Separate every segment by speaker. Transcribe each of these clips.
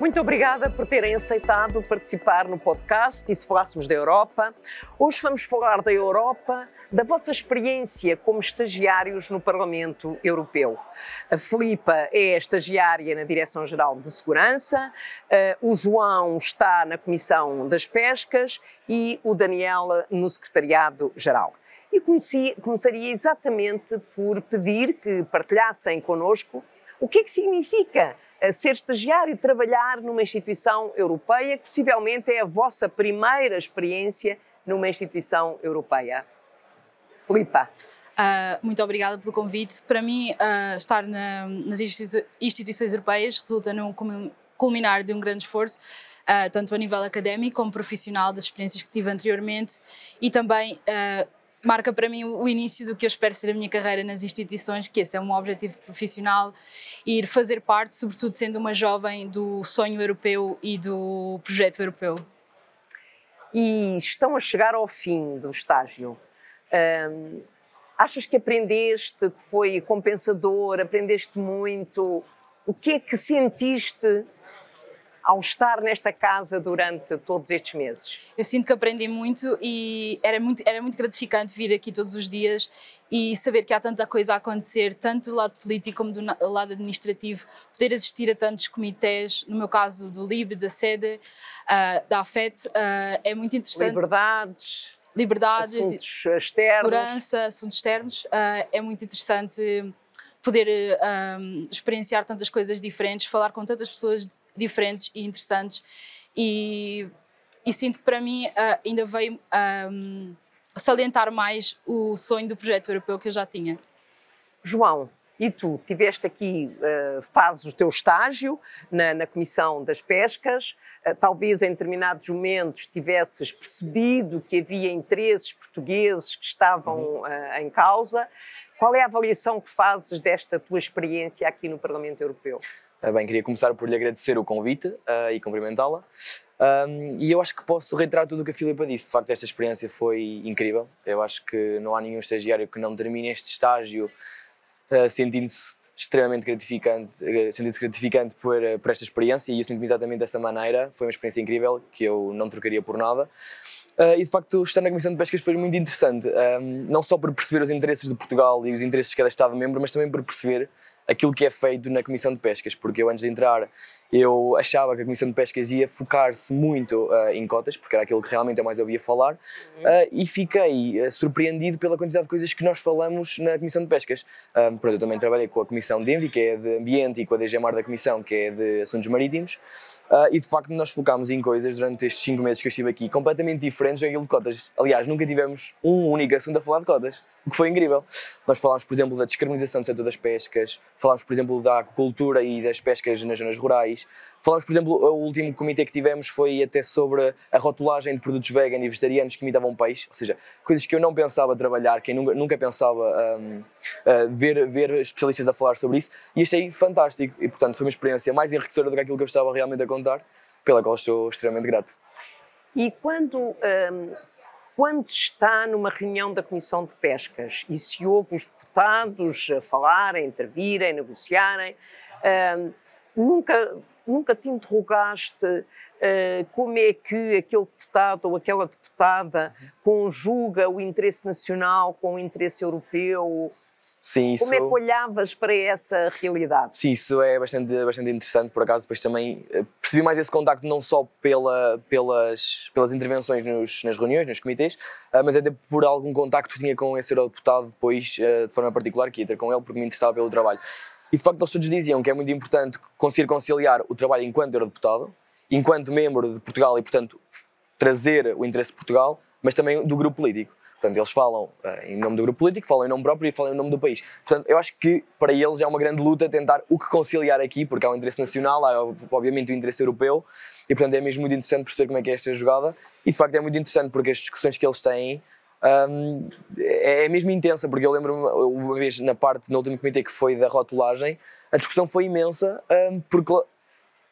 Speaker 1: Muito obrigada por terem aceitado participar no podcast E se falássemos da Europa. Hoje vamos falar da Europa, da vossa experiência como estagiários no Parlamento Europeu. A Filipa é estagiária na Direção-Geral de Segurança, eh, o João está na Comissão das Pescas e o Daniel no Secretariado-Geral. E comecei, começaria exatamente por pedir que partilhassem connosco o que é que significa ser estagiário, trabalhar numa instituição europeia, que possivelmente é a vossa primeira experiência numa instituição europeia. Filipa.
Speaker 2: Uh, muito obrigada pelo convite. Para mim, uh, estar na, nas institui instituições europeias resulta num culminar de um grande esforço, uh, tanto a nível académico como profissional, das experiências que tive anteriormente e também marca para mim o início do que eu espero ser a minha carreira nas instituições, que esse é um objetivo profissional, ir fazer parte, sobretudo sendo uma jovem, do sonho europeu e do projeto europeu.
Speaker 1: E estão a chegar ao fim do estágio. Hum, achas que aprendeste, que foi compensador, aprendeste muito? O que é que sentiste ao estar nesta casa durante todos estes meses?
Speaker 2: Eu sinto que aprendi muito e era muito, era muito gratificante vir aqui todos os dias e saber que há tanta coisa a acontecer, tanto do lado político como do lado administrativo, poder assistir a tantos comitês, no meu caso do LIB, da SEDE, uh, da AFET, uh, é muito interessante.
Speaker 1: Liberdades.
Speaker 2: Liberdades,
Speaker 1: assuntos externos.
Speaker 2: segurança, assuntos externos. Uh, é muito interessante poder experienciar tantas coisas diferentes, falar com tantas pessoas diferentes e interessantes e, e sinto que para mim uh, ainda veio um, salientar mais o sonho do projeto europeu que eu já tinha.
Speaker 1: João, e tu tiveste aqui, uh, fazes o teu estágio na, na Comissão das Pescas, uh, talvez em determinados momentos tivesses percebido que havia interesses portugueses que estavam uh, em causa. Qual é a avaliação que fazes desta tua experiência aqui no Parlamento Europeu?
Speaker 3: Ah, bem, queria começar por lhe agradecer o convite uh, e cumprimentá-la. Um, e eu acho que posso reiterar tudo o que a Filipa disse. De facto, esta experiência foi incrível. Eu acho que não há nenhum estagiário que não termine este estágio uh, sentindo-se extremamente gratificante, uh, sentindo-se gratificante por, por esta experiência e eu sinto-me exatamente dessa maneira. Foi uma experiência incrível que eu não trocaria por nada. Uh, e de facto, estar na Comissão de Pescas foi muito interessante, um, não só por perceber os interesses de Portugal e os interesses de cada Estado-membro, mas também por perceber aquilo que é feito na Comissão de Pescas, porque eu antes de entrar eu achava que a Comissão de Pescas ia focar-se muito uh, em cotas, porque era aquilo que realmente eu mais ouvia falar, uh, e fiquei uh, surpreendido pela quantidade de coisas que nós falamos na Comissão de Pescas. pronto, eu também trabalhei com a Comissão de Envi, que é de Ambiente, e com a DGMAR da Comissão, que é de Assuntos Marítimos, e de facto nós focámos em coisas durante estes 5 meses que eu estive aqui, completamente diferentes daquilo de cotas. Aliás, nunca tivemos um único assunto a falar de cotas, o que foi incrível. Nós falámos, por exemplo, da descarbonização do setor das pescas, falámos, por exemplo, da aquacultura e das pescas nas zonas rurais, Falamos, por exemplo, o último comitê que tivemos foi até sobre a rotulagem de produtos vegan e vegetarianos que imitavam peixe, ou seja, coisas que eu não pensava trabalhar, que eu nunca, nunca pensava um, uh, ver, ver especialistas a falar sobre isso, e achei fantástico. E, portanto, foi uma experiência mais enriquecedora do que aquilo que eu estava realmente a contar, pela qual estou extremamente grato.
Speaker 1: E quando, um, quando está numa reunião da Comissão de Pescas e se ouve os deputados a falarem, intervirem, negociarem, um, nunca nunca te interrogaste uh, como é que aquele deputado ou aquela deputada conjuga o interesse nacional com o interesse europeu?
Speaker 3: Sim, isso...
Speaker 1: Como é que olhavas para essa realidade?
Speaker 3: Sim, isso é bastante, bastante interessante, por acaso, depois também eh, percebi mais esse contacto não só pela, pelas, pelas intervenções nos, nas reuniões, nos comitês, eh, mas até por algum contacto que tinha com esse eurodeputado depois, de forma particular, que ia ter com ele, porque me interessava pelo trabalho. E de facto eles todos diziam que é muito importante conseguir conciliar o trabalho enquanto eurodeputado, enquanto membro de Portugal e, portanto, trazer o interesse de Portugal, mas também do grupo político. Portanto, eles falam uh, em nome do grupo político, falam em nome próprio e falam em nome do país. Portanto, eu acho que para eles é uma grande luta tentar o que conciliar aqui, porque há o interesse nacional, há obviamente o interesse europeu, e portanto é mesmo muito interessante perceber como é que é esta jogada. E de facto é muito interessante porque as discussões que eles têm um, é, é mesmo intensa, porque eu lembro-me uma vez na parte, no último comitê que foi da rotulagem, a discussão foi imensa, um, porque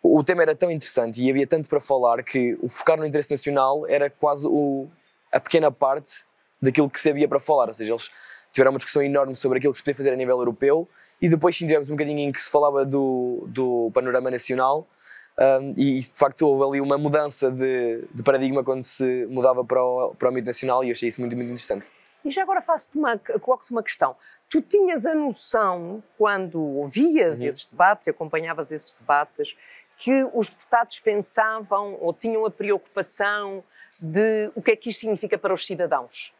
Speaker 3: o tema era tão interessante e havia tanto para falar que o focar no interesse nacional era quase o, a pequena parte daquilo que se havia para falar, ou seja, eles tiveram uma discussão enorme sobre aquilo que se podia fazer a nível europeu e depois sim tivemos um bocadinho em que se falava do, do panorama nacional um, e de facto houve ali uma mudança de, de, paradigma quando se mudava para o, para o âmbito nacional e eu achei isso muito, muito interessante.
Speaker 1: E já agora faço-te uma, coloco-te uma questão. Tu tinhas a noção, quando ouvias uhum. esses debates, acompanhavas esses debates, que os deputados pensavam ou tinham a preocupação de o que é que isto significa para os cidadãos?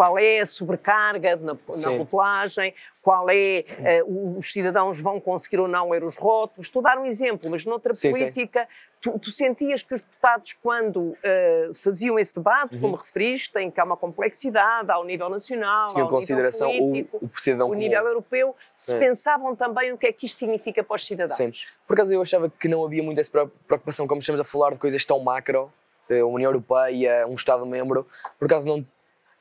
Speaker 1: Qual é a sobrecarga na, na rotulagem, qual é, uh, os cidadãos vão conseguir ou não ler os rótulos. Estou a dar um exemplo, mas noutra sim, política, sim. Tu, tu, sentias que os deputados, quando uh, faziam esse debate, uhum. como referiste, em que há uma complexidade ao nível nacional, Tinha ao consideração nível político, o, o, cidadão o nível europeu, se é. pensavam também o que é que isto significa para os cidadãos. Sim.
Speaker 3: Por acaso eu achava que não havia muita preocupação, como estamos a falar de coisas tão macro, eh, a União Europeia, um Estado-membro, por acaso não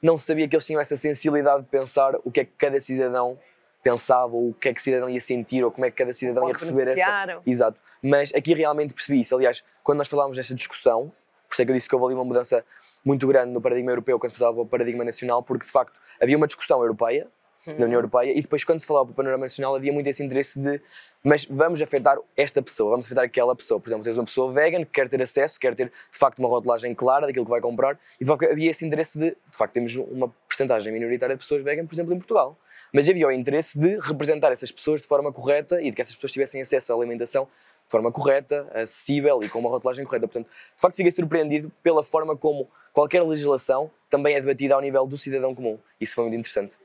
Speaker 3: não sabia que eles tinham essa sensibilidade de pensar o que é que cada cidadão pensava, ou o que é que o cidadão ia sentir, ou como é que cada cidadão ia receber essa. Exato. Mas aqui realmente percebi isso. Aliás, quando nós falámos desta discussão, por isso é que eu disse que houve ali uma mudança muito grande no paradigma europeu quando se passava para o paradigma nacional, porque de facto havia uma discussão europeia na União Europeia, e depois, quando se falava para o panorama nacional, havia muito esse interesse de mas vamos afetar esta pessoa, vamos afetar aquela pessoa. Por exemplo, tens uma pessoa vegan que quer ter acesso, quer ter de facto uma rotulagem clara daquilo que vai comprar, e de facto havia esse interesse de, de facto, temos uma porcentagem minoritária de pessoas vegan, por exemplo, em Portugal. Mas havia o interesse de representar essas pessoas de forma correta e de que essas pessoas tivessem acesso à alimentação de forma correta, acessível e com uma rotulagem correta. Portanto, de facto, fiquei surpreendido pela forma como qualquer legislação também é debatida ao nível do cidadão comum. Isso foi muito interessante.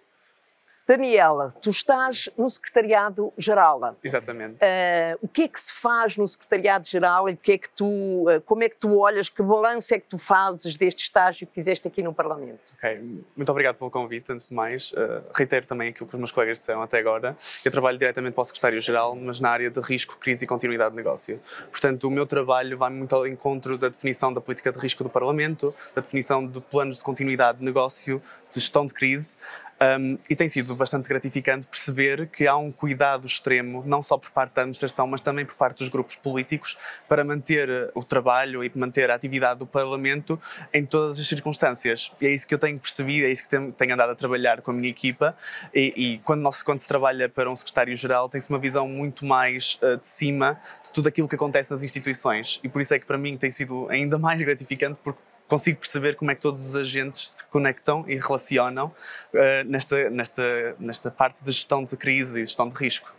Speaker 1: Daniela, tu estás no Secretariado-Geral.
Speaker 4: Exatamente.
Speaker 1: Uh, o que é que se faz no Secretariado-Geral e que é que tu, uh, como é que tu olhas, que balanço é que tu fazes deste estágio que fizeste aqui no Parlamento?
Speaker 4: Ok, muito obrigado pelo convite, antes de mais. Uh, reitero também aquilo que os meus colegas disseram até agora. Eu trabalho diretamente para o Secretário-Geral, mas na área de risco, crise e continuidade de negócio. Portanto, o meu trabalho vai muito ao encontro da definição da política de risco do Parlamento, da definição de planos de continuidade de negócio, de gestão de crise, um, e tem sido bastante gratificante perceber que há um cuidado extremo, não só por parte da administração, mas também por parte dos grupos políticos, para manter uh, o trabalho e manter a atividade do Parlamento em todas as circunstâncias. E é isso que eu tenho percebido, é isso que tenho, andado a trabalhar com a minha equipa. E, e quando, nós, quando se trabalha para um secretário-geral, tem-se uma visão muito mais uh, de cima de tudo aquilo que acontece nas instituições. E por isso é que para mim tem sido ainda mais gratificante, porque consigo perceber como é que todos os agentes se conectam e relacionam uh, nesta, nesta, nesta parte de gestão de crise e gestão de risco.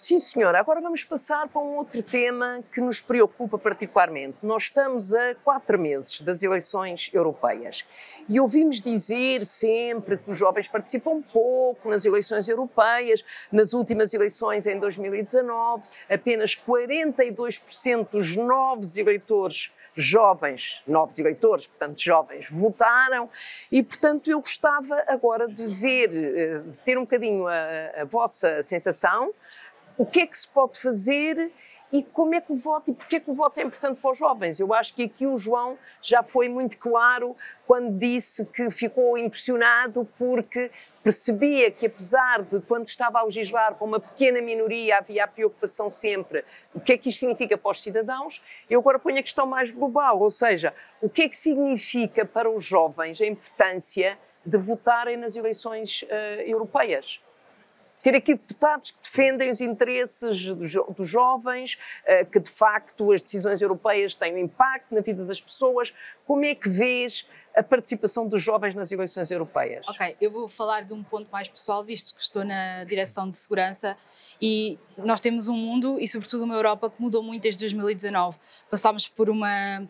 Speaker 1: Sim, senhora. Agora vamos passar para um outro tema que nos preocupa particularmente. Nós estamos a quatro meses das eleições europeias e ouvimos dizer sempre que os jovens participam pouco nas eleições europeias. Nas últimas eleições, em 2019, apenas 42% dos novos eleitores jovens, novos eleitores, portanto jovens, votaram e, portanto, eu gostava agora de ver, eh, de ter um bocadinho a, a vossa sensação, o que é que se pode fazer e como é que o voto e porque é que o voto é importante para os jovens. Eu acho que aqui o João já foi muito claro quando disse que ficou impressionado porque percebia que apesar de quando estava a legislar com uma pequena minoria havia a preocupação sempre o que é que isto significa para os cidadãos, eu agora ponho a questão mais global, ou seja, o que é que significa para os jovens a importância de votarem nas eleições uh, europeias? Ter aqui deputados que defendem os interesses dos, dos jovens, uh, que de facto as decisões europeias têm um impacto na vida das pessoas. Como é que vês a participação dos jovens nas eleições europeias?
Speaker 2: Ok, eu vou falar de um ponto mais pessoal, visto que estou na direção de segurança e nós temos um mundo e, sobretudo, uma Europa que mudou muito desde 2019. Passámos por uma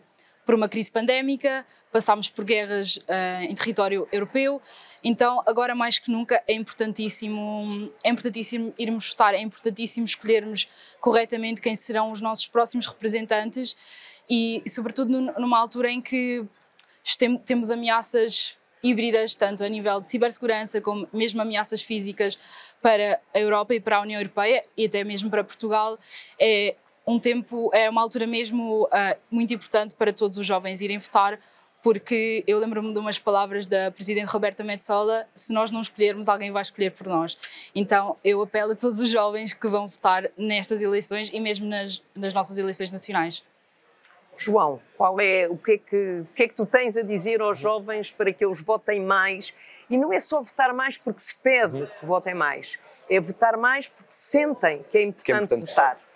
Speaker 2: por uma crise pandémica, passámos por guerras uh, em território europeu, então agora mais que nunca é importantíssimo, é importantíssimo irmos votar, é importantíssimo escolhermos corretamente quem serão os nossos próximos representantes e, sobretudo, numa altura em que temos ameaças híbridas, tanto a nível de cibersegurança como mesmo ameaças físicas para a Europa e para a União Europeia e até mesmo para Portugal, é um tempo, é uma altura mesmo uh, muito importante para todos os jovens irem votar, porque eu lembro-me de umas palavras da Presidente Roberta Metsola: se nós não escolhermos, alguém vai escolher por nós. Então eu apelo a todos os jovens que vão votar nestas eleições e mesmo nas, nas nossas eleições nacionais.
Speaker 1: João, qual é o que é que, o que é que tu tens a dizer aos jovens para que eles votem mais? E não é só votar mais porque se pede que votem mais, é votar mais porque sentem que é importante, que é importante votar.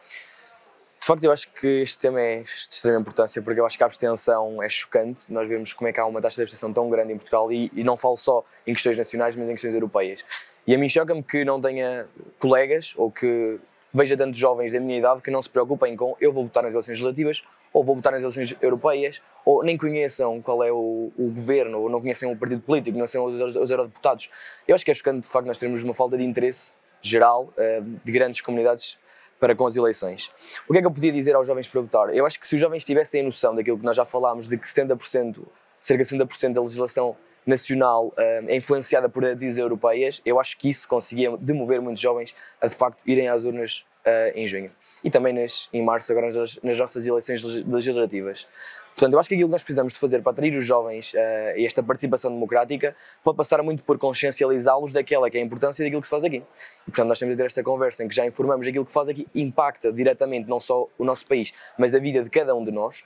Speaker 3: De facto, eu acho que este tema é de extrema importância porque eu acho que a abstenção é chocante. Nós vemos como é que há uma taxa de abstenção tão grande em Portugal e, e não falo só em questões nacionais, mas em questões europeias. E a mim choca-me que não tenha colegas ou que veja tantos jovens da minha idade que não se preocupem com eu vou votar nas eleições legislativas ou vou votar nas eleições europeias, ou nem conheçam qual é o, o governo, ou não conhecem o partido político, não são os, os eurodeputados. Eu acho que é chocante, de facto, nós termos uma falta de interesse geral uh, de grandes comunidades para com as eleições. O que é que eu podia dizer aos jovens para votar? Eu acho que se os jovens tivessem a noção daquilo que nós já falámos, de que 70%, cerca de 70% da legislação nacional uh, é influenciada por diretrizes europeias, eu acho que isso conseguia demover muitos jovens a de facto irem às urnas uh, em junho. E também nas, em março, agora nas, nas nossas eleições legislativas. Portanto, eu acho que aquilo que nós precisamos de fazer para atrair os jovens uh, a esta participação democrática pode passar muito por consciencializá-los daquela que é a importância daquilo que se faz aqui. E, portanto, nós temos de ter esta conversa em que já informamos aquilo que faz aqui impacta diretamente não só o nosso país, mas a vida de cada um de nós.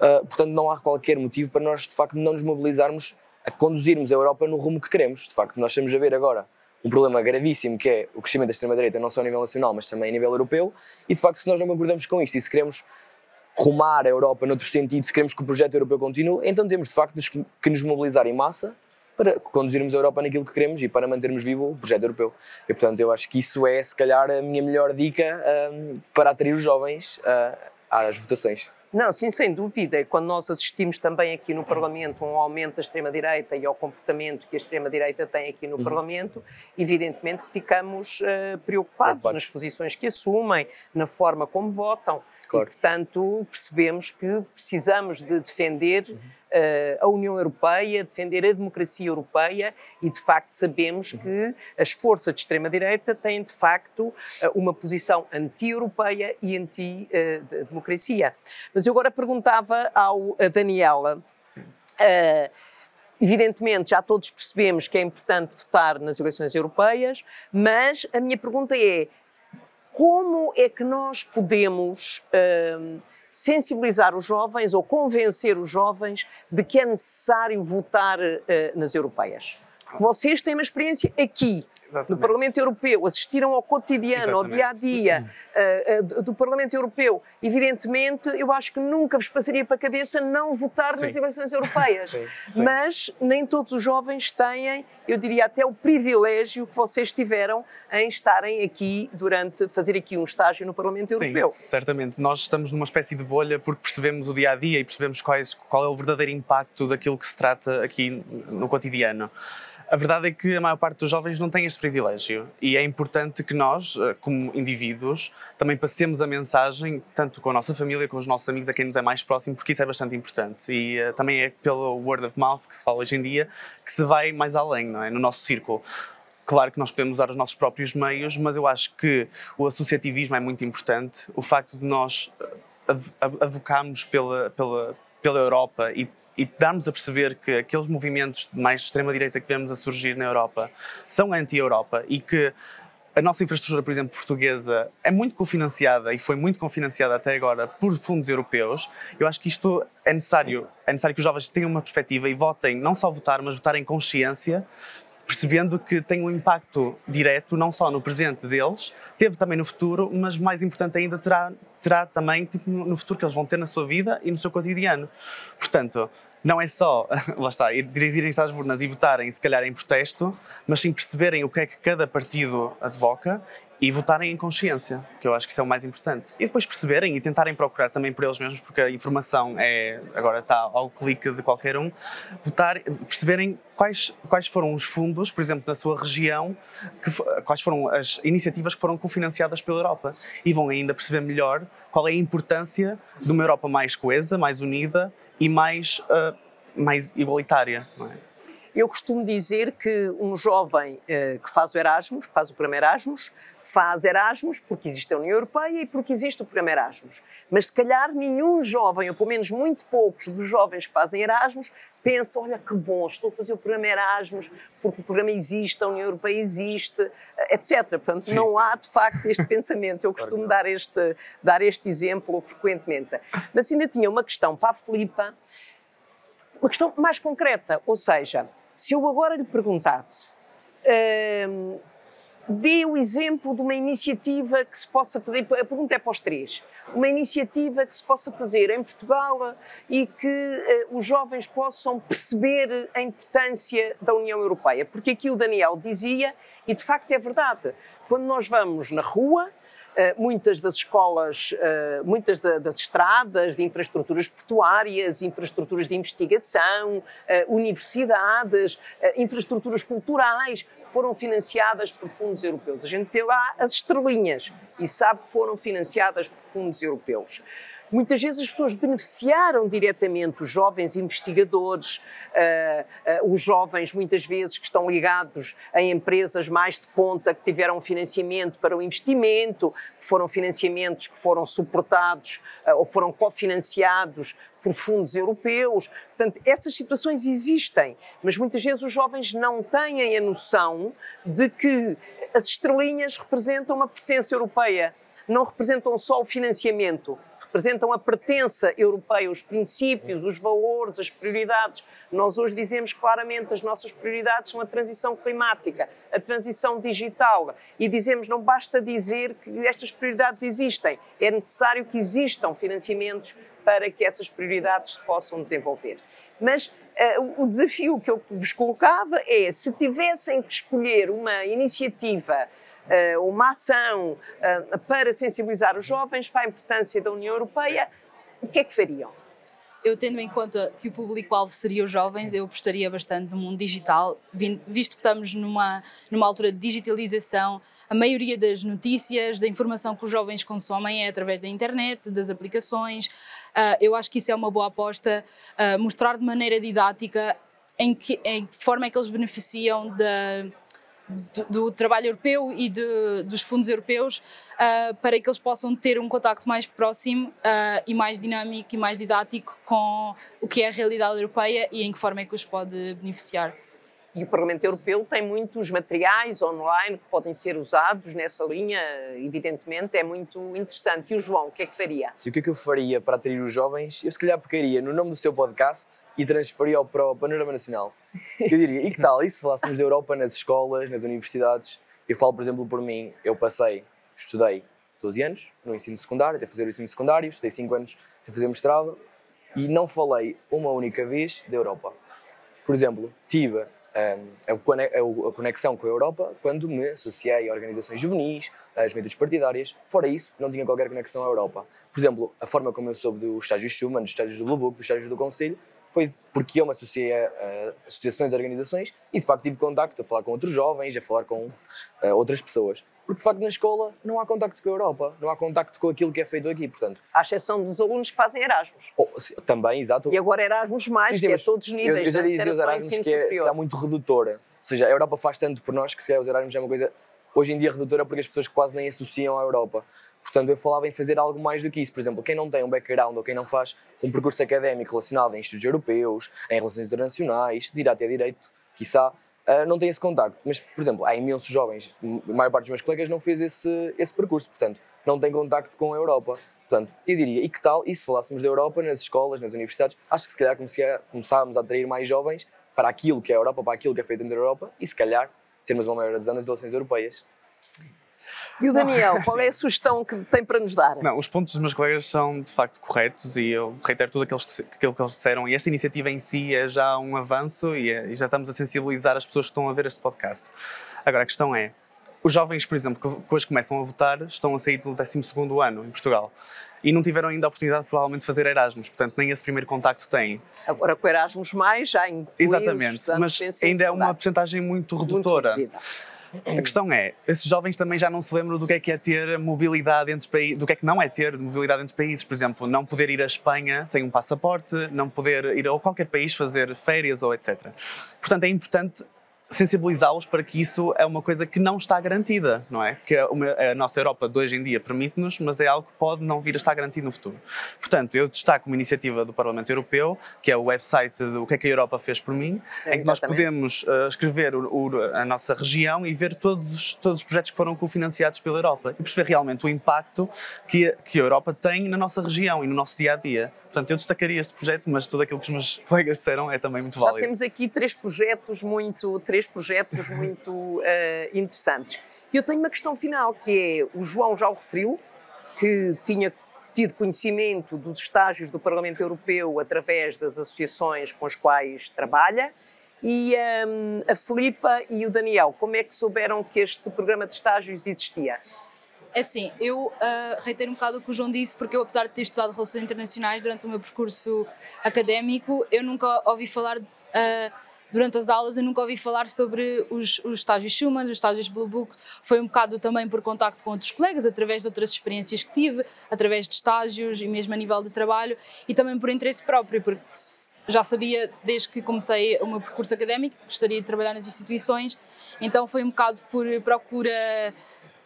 Speaker 3: Uh, portanto, não há qualquer motivo para nós, de facto, não nos mobilizarmos a conduzirmos a Europa no rumo que queremos. De facto, nós estamos a ver agora um problema gravíssimo que é o crescimento da extrema-direita, não só a nível nacional, mas também a nível europeu. E de facto, se nós não concordamos com isto e se queremos rumar a Europa noutro sentido, se queremos que o projeto europeu continue, então temos de facto que nos mobilizar em massa para conduzirmos a Europa naquilo que queremos e para mantermos vivo o projeto europeu. E portanto, eu acho que isso é, se calhar, a minha melhor dica um, para atrair os jovens uh, às votações.
Speaker 1: Não, sim, sem dúvida. Quando nós assistimos também aqui no Parlamento a um aumento da extrema-direita e ao comportamento que a extrema-direita tem aqui no uhum. Parlamento, evidentemente que ficamos uh, preocupados nas posições que assumem, na forma como votam. Claro. E, portanto, percebemos que precisamos de defender uh, a União Europeia, defender a democracia europeia e, de facto, sabemos que as forças de extrema-direita têm, de facto, uh, uma posição anti-europeia e anti-democracia. Mas eu agora perguntava ao a Daniela. Sim. Evidentemente, já todos percebemos que é importante votar nas eleições europeias, mas a minha pergunta é: como é que nós podemos uh, sensibilizar os jovens ou convencer os jovens de que é necessário votar uh, nas europeias? Vocês têm uma experiência aqui, Exatamente. no Parlamento Europeu, assistiram ao cotidiano, Exatamente. ao dia a dia uh, uh, do Parlamento Europeu. Evidentemente, eu acho que nunca vos passaria para a cabeça não votar Sim. nas eleições europeias. Sim. Sim. Mas nem todos os jovens têm, eu diria até o privilégio que vocês tiveram em estarem aqui durante, fazer aqui um estágio no Parlamento Europeu.
Speaker 4: certamente. Nós estamos numa espécie de bolha porque percebemos o dia a dia e percebemos quais, qual é o verdadeiro impacto daquilo que se trata aqui no cotidiano. A verdade é que a maior parte dos jovens não tem este privilégio e é importante que nós, eh, como indivíduos, também passemos a mensagem, tanto com a nossa família, com os nossos amigos, a quem nos é mais próximo, porque isso é bastante importante. E uh, também é pelo word of mouth que se fala hoje em dia que se vai mais além, não é? No nosso círculo. Claro que nós podemos usar os nossos próprios meios, mas eu acho que o associativismo é muito importante. O facto de nós eh, avocarmos pela, pela, pela Europa e e darmos a perceber que aqueles movimentos de mais extrema-direita que vemos a surgir na Europa são anti-Europa e que a nossa infraestrutura, por exemplo, portuguesa, é muito cofinanciada e foi muito cofinanciada até agora por fundos europeus. Eu acho que isto é necessário. É necessário que os jovens tenham uma perspectiva e votem, não só votar, mas votar em consciência, percebendo que tem um impacto direto não só no presente deles, teve também no futuro, mas mais importante ainda terá terá também tipo, no futuro que eles vão ter na sua vida e no seu cotidiano. Portanto, não é só, lá está, dirigirem-se às urnas e votarem, se calhar em protesto, mas sim perceberem o que é que cada partido advoca e votarem em consciência, que eu acho que isso é o mais importante. E depois perceberem e tentarem procurar também por eles mesmos, porque a informação é agora está ao clique de qualquer um, votar, perceberem quais, quais foram os fundos, por exemplo, na sua região, que, quais foram as iniciativas que foram cofinanciadas pela Europa. E vão ainda perceber melhor qual é a importância de uma Europa mais coesa, mais unida e mais, uh, mais igualitária. Não é?
Speaker 1: Eu costumo dizer que um jovem uh, que faz o Erasmus, que faz o programa Erasmus, faz Erasmus porque existe a União Europeia e porque existe o programa Erasmus. Mas se calhar nenhum jovem, ou pelo menos muito poucos dos jovens que fazem Erasmus, pensam, olha que bom, estou a fazer o programa Erasmus porque o programa existe, a União Europeia existe, etc. Portanto, sim, não sim. há de facto este pensamento. Eu costumo dar este, dar este exemplo frequentemente. Mas ainda tinha uma questão para a Filipa, uma questão mais concreta, ou seja, se eu agora lhe perguntasse hum, dê o exemplo de uma iniciativa que se possa fazer, a pergunta é para os três, uma iniciativa que se possa fazer em Portugal e que uh, os jovens possam perceber a importância da União Europeia. Porque aqui o Daniel dizia, e de facto é verdade, quando nós vamos na rua, muitas das escolas, uh, muitas da, das estradas, de infraestruturas portuárias, infraestruturas de investigação, uh, universidades, infraestruturas culturais, foram financiadas por fundos europeus. A gente vê lá as estrelinhas e sabe que foram financiadas por fundos europeus. Muitas vezes as pessoas beneficiaram diretamente, os jovens investigadores, uh, uh, os jovens muitas vezes que estão ligados a empresas mais de ponta, que tiveram financiamento para o investimento, que foram financiamentos que foram suportados uh, ou foram cofinanciados por fundos europeus. Portanto, essas situações existem, mas muitas vezes os jovens não têm a noção de que as estrelinhas representam uma pertença europeia, não representam só o financiamento, representam a pertença europeia, os princípios, os valores, as prioridades. Nós hoje dizemos claramente as nossas prioridades são a transição climática, a transição digital e dizemos não basta dizer que estas prioridades existem, é necessário que existam financiamentos para que essas prioridades se possam desenvolver. Mas uh, o desafio que eu vos colocava é, se tivessem que escolher uma iniciativa, uma ação uh, para sensibilizar os jovens para a importância da União Europeia, o que é que fariam?
Speaker 2: Eu tendo em conta que o público-alvo seria os jovens, eu gostaria bastante do mundo digital, visto que estamos numa, numa altura de digitalização, a maioria das notícias, da informação que os jovens consomem é através da internet, das aplicações. Uh, eu acho que isso é uma boa aposta, uh, mostrar de maneira didática em que, em que forma é que eles beneficiam da do, do, trabalho europeu e de, dos fundos europeus uh, para que eles possam ter um contacto mais próximo uh, e mais dinâmico e mais didático com o que é a realidade europeia e em que forma é que os pode beneficiar.
Speaker 1: E o Parlamento Europeu tem muitos materiais online que podem ser usados nessa linha, evidentemente, é muito interessante. E o João, o que é que faria?
Speaker 3: Se o que é que eu faria para atrair os jovens? Eu se calhar pegaria no nome do seu podcast e transferia-o para o Panorama Nacional. Eu diria, e que tal? E se falássemos da Europa nas escolas, nas universidades? Eu falo, por exemplo, por mim, eu passei, estudei 12 anos no ensino secundário, até fazer o ensino secundário, estudei 5 anos até fazer mestrado e não falei uma única vez da Europa. Por exemplo, tive a conexão com a Europa quando me associei a organizações juvenis, a juventudes partidárias. Fora isso, não tinha qualquer conexão à Europa. Por exemplo, a forma como eu soube dos estágios Schumann, dos estágios do Blue Book, dos estágios do Conselho, foi porque eu me associei a, associações e organizações e de facto tive contacto a falar com outros jovens, a falar com uh, outras pessoas. Porque de facto na escola não há contacto com a Europa, não há contacto com aquilo que é feito aqui, portanto.
Speaker 1: À exceção dos alunos que fazem Erasmus.
Speaker 3: Oh, sim, também, exato.
Speaker 1: E agora Erasmus mais, sim, sim, que é todos os níveis.
Speaker 3: Eu, eu já dizia os Erasmus que é, é muito redutora. Ou seja, a Europa faz tanto por nós que se calhar os Erasmus é uma coisa hoje em dia redutora porque as pessoas quase nem associam à Europa. Portanto, eu falava em fazer algo mais do que isso. Por exemplo, quem não tem um background ou quem não faz um percurso académico relacionado em estudos europeus, em relações internacionais, de até direito, quiçá, uh, não tem esse contacto. Mas, por exemplo, há imensos jovens, a maior parte dos meus colegas não fez esse, esse percurso, portanto, não tem contacto com a Europa. Portanto, eu diria, e que tal, e se falássemos da Europa nas escolas, nas universidades, acho que se calhar começávamos a atrair mais jovens para aquilo que é a Europa, para aquilo que é feito dentro da Europa, e se calhar termos uma maior adesão nas eleições europeias.
Speaker 1: E o Daniel, qual é a sugestão que tem para nos dar?
Speaker 4: Não, os pontos dos meus colegas são de facto corretos e eu reitero tudo aquilo que, aquilo que eles disseram. E esta iniciativa em si é já um avanço e, é, e já estamos a sensibilizar as pessoas que estão a ver este podcast. Agora, a questão é: os jovens, por exemplo, que hoje começam a votar, estão a sair do 12 ano em Portugal e não tiveram ainda a oportunidade, provavelmente, de fazer Erasmus, portanto, nem esse primeiro contacto têm.
Speaker 1: Agora, com Erasmus, mais já inclui
Speaker 4: Exatamente, mas ainda é uma porcentagem muito redutora. Muito A questão é, esses jovens também já não se lembram do que é que é ter mobilidade entre países, do que é que não é ter mobilidade entre países, por exemplo, não poder ir à Espanha sem um passaporte, não poder ir a qualquer país fazer férias ou etc. Portanto, é importante sensibilizá-los para que isso é uma coisa que não está garantida, não é? Que a nossa Europa de hoje em dia permite-nos, mas é algo que pode não vir a estar garantido no futuro. Portanto, eu destaco uma iniciativa do Parlamento Europeu, que é o website do que é que a Europa fez por mim, é, em que nós podemos uh, escrever o, o, a nossa região e ver todos, todos os projetos que foram cofinanciados pela Europa e perceber realmente o impacto que, que a Europa tem na nossa região e no nosso dia a dia. Portanto, eu destacaria este projeto, mas tudo aquilo que os meus colegas disseram é também muito válido.
Speaker 1: Já temos aqui três projetos muito, três três projetos muito uh, interessantes. Eu tenho uma questão final, que é, o João já o referiu, que tinha tido conhecimento dos estágios do Parlamento Europeu através das associações com as quais trabalha, e um, ehm, a Filipa e o Daniel, como é que souberam que este programa de estágios existia?
Speaker 2: É assim, eu uh, reitero um bocado o que o João disse, porque eu, apesar de ter estudado Relações Internacionais durante o meu percurso académico, eu nunca ouvi falar uh, durante as aulas eu nunca ouvi falar sobre os, os estágios Schumann, os estágios Blue Book. Foi um bocado também por contacto com outros colegas, através de outras experiências que tive, através de estágios e mesmo a nível de trabalho e também por interesse próprio, porque já sabia desde que comecei o meu percurso académico que gostaria de trabalhar nas instituições, então foi um bocado por procura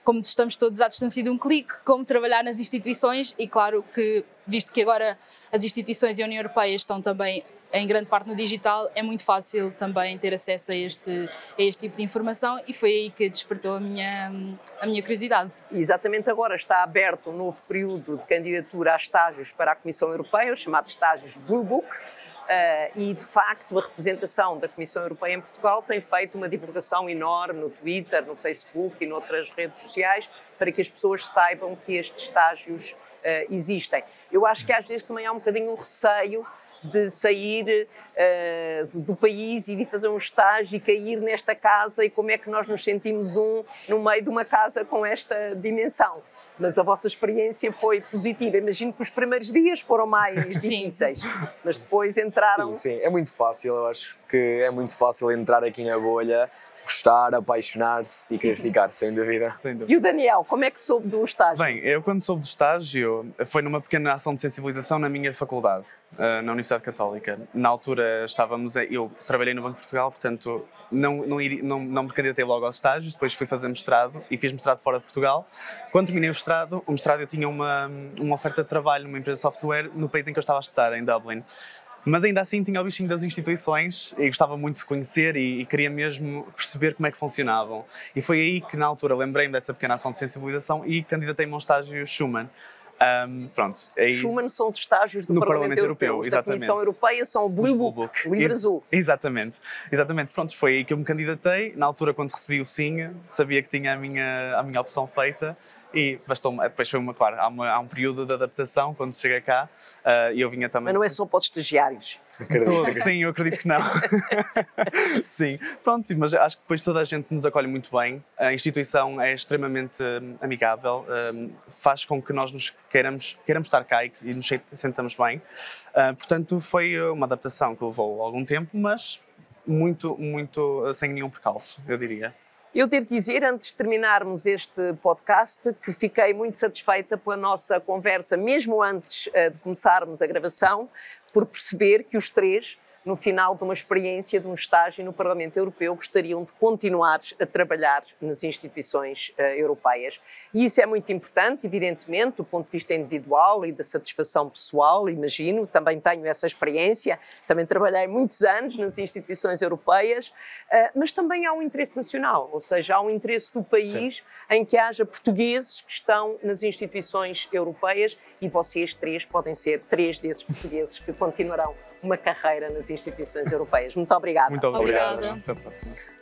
Speaker 2: como estamos todos à distância de um clique, como trabalhar nas instituições e claro que, visto que agora as instituições e a União Europeia estão também em grande parte no digital, é muito fácil também ter acesso a este, a este tipo de informação e foi aí que despertou a minha, a minha curiosidade.
Speaker 1: Exatamente agora está aberto um novo período de candidatura a estágios para a Comissão Europeia, os chamados estágios Blue Book, Uh, e de facto a representação da Comissão Europeia em Portugal tem feito uma divulgação enorme no Twitter, no Facebook e noutras redes sociais para que as pessoas saibam que estes estágios existem. Eu acho que às vezes também há um bocadinho um receio de sair uh, do país e de fazer um estágio e cair nesta casa e como é que nós nos sentimos um no meio de uma casa com esta dimensão. Mas a vossa experiência foi positiva. Imagino que os primeiros dias foram mais difíceis, mas depois entraram.
Speaker 3: Sim, sim, é muito fácil. Eu acho que é muito fácil entrar aqui na bolha gostar, apaixonar-se e querer ficar, sem dúvida. sem dúvida.
Speaker 1: E o Daniel, como é que soube do estágio?
Speaker 4: Bem, eu quando soube do estágio foi numa pequena ação de sensibilização na minha faculdade, eh, na Universidade Católica. Na altura estávamos, eu trabalhei no Banco de Portugal, portanto não, não, não, não me candidatei logo aos estágios, depois fui fazer mestrado e fiz mestrado fora de Portugal. Quando terminei o mestrado, o mestrado eu tinha uma, uma oferta de trabalho numa empresa de software no país em que eu estava a estudar, em Dublin. Mas ainda assim tinha o bichinho das instituições e gostava muito de conhecer e, e queria mesmo perceber como é que funcionavam. E foi aí que, na altura, lembrei-me dessa pequena ação de sensibilização e candidatei-me a um estágio Schumann. Um, pronto,
Speaker 1: aí, Schumann são os estágios do
Speaker 4: no
Speaker 1: Parlamento,
Speaker 4: Parlamento Europeu,
Speaker 1: Europeu.
Speaker 4: exatamente.
Speaker 1: da Comissão Europeia são o Blue, Blue Book, Book, o livro azul.
Speaker 4: Exatamente, exatamente. Pronto, foi aí que eu me candidatei. Na altura, quando recebi o sim, sabia que tinha a minha, a minha opção feita e bastou depois foi uma, claro, há, uma, há um período de adaptação quando chega cá uh, e eu vinha também.
Speaker 1: Mas não é só para os estagiários.
Speaker 4: Acredito. Sim, eu acredito que não. Sim, pronto, mas acho que depois toda a gente nos acolhe muito bem. A instituição é extremamente hum, amigável, um, faz com que nós nos queiramos, queiramos estar cá e, e nos sentamos bem. Uh, portanto, foi uma adaptação que levou algum tempo, mas muito, muito sem nenhum percalço, eu diria.
Speaker 1: Eu devo dizer, antes de terminarmos este podcast, que fiquei muito satisfeita pela nossa conversa, mesmo antes uh, de começarmos a gravação, por perceber que os três no final de uma experiência de um estágio no Parlamento Europeu, gostariam de continuar a trabalhar nas instituições uh, europeias. E isso é muito importante, evidentemente, do ponto de vista individual e da satisfação pessoal, imagino, também tenho essa experiência, também trabalhei muitos anos nas instituições europeias, uh, mas também há um interesse nacional, ou seja, há um interesse do país Sim. em que haja portugueses que estão nas instituições europeias e vocês três podem ser três desses portugueses que continuarão uma carreira nas instituições europeias. Muito obrigada.
Speaker 4: Muito obrigada. Obrigada. Até a próxima.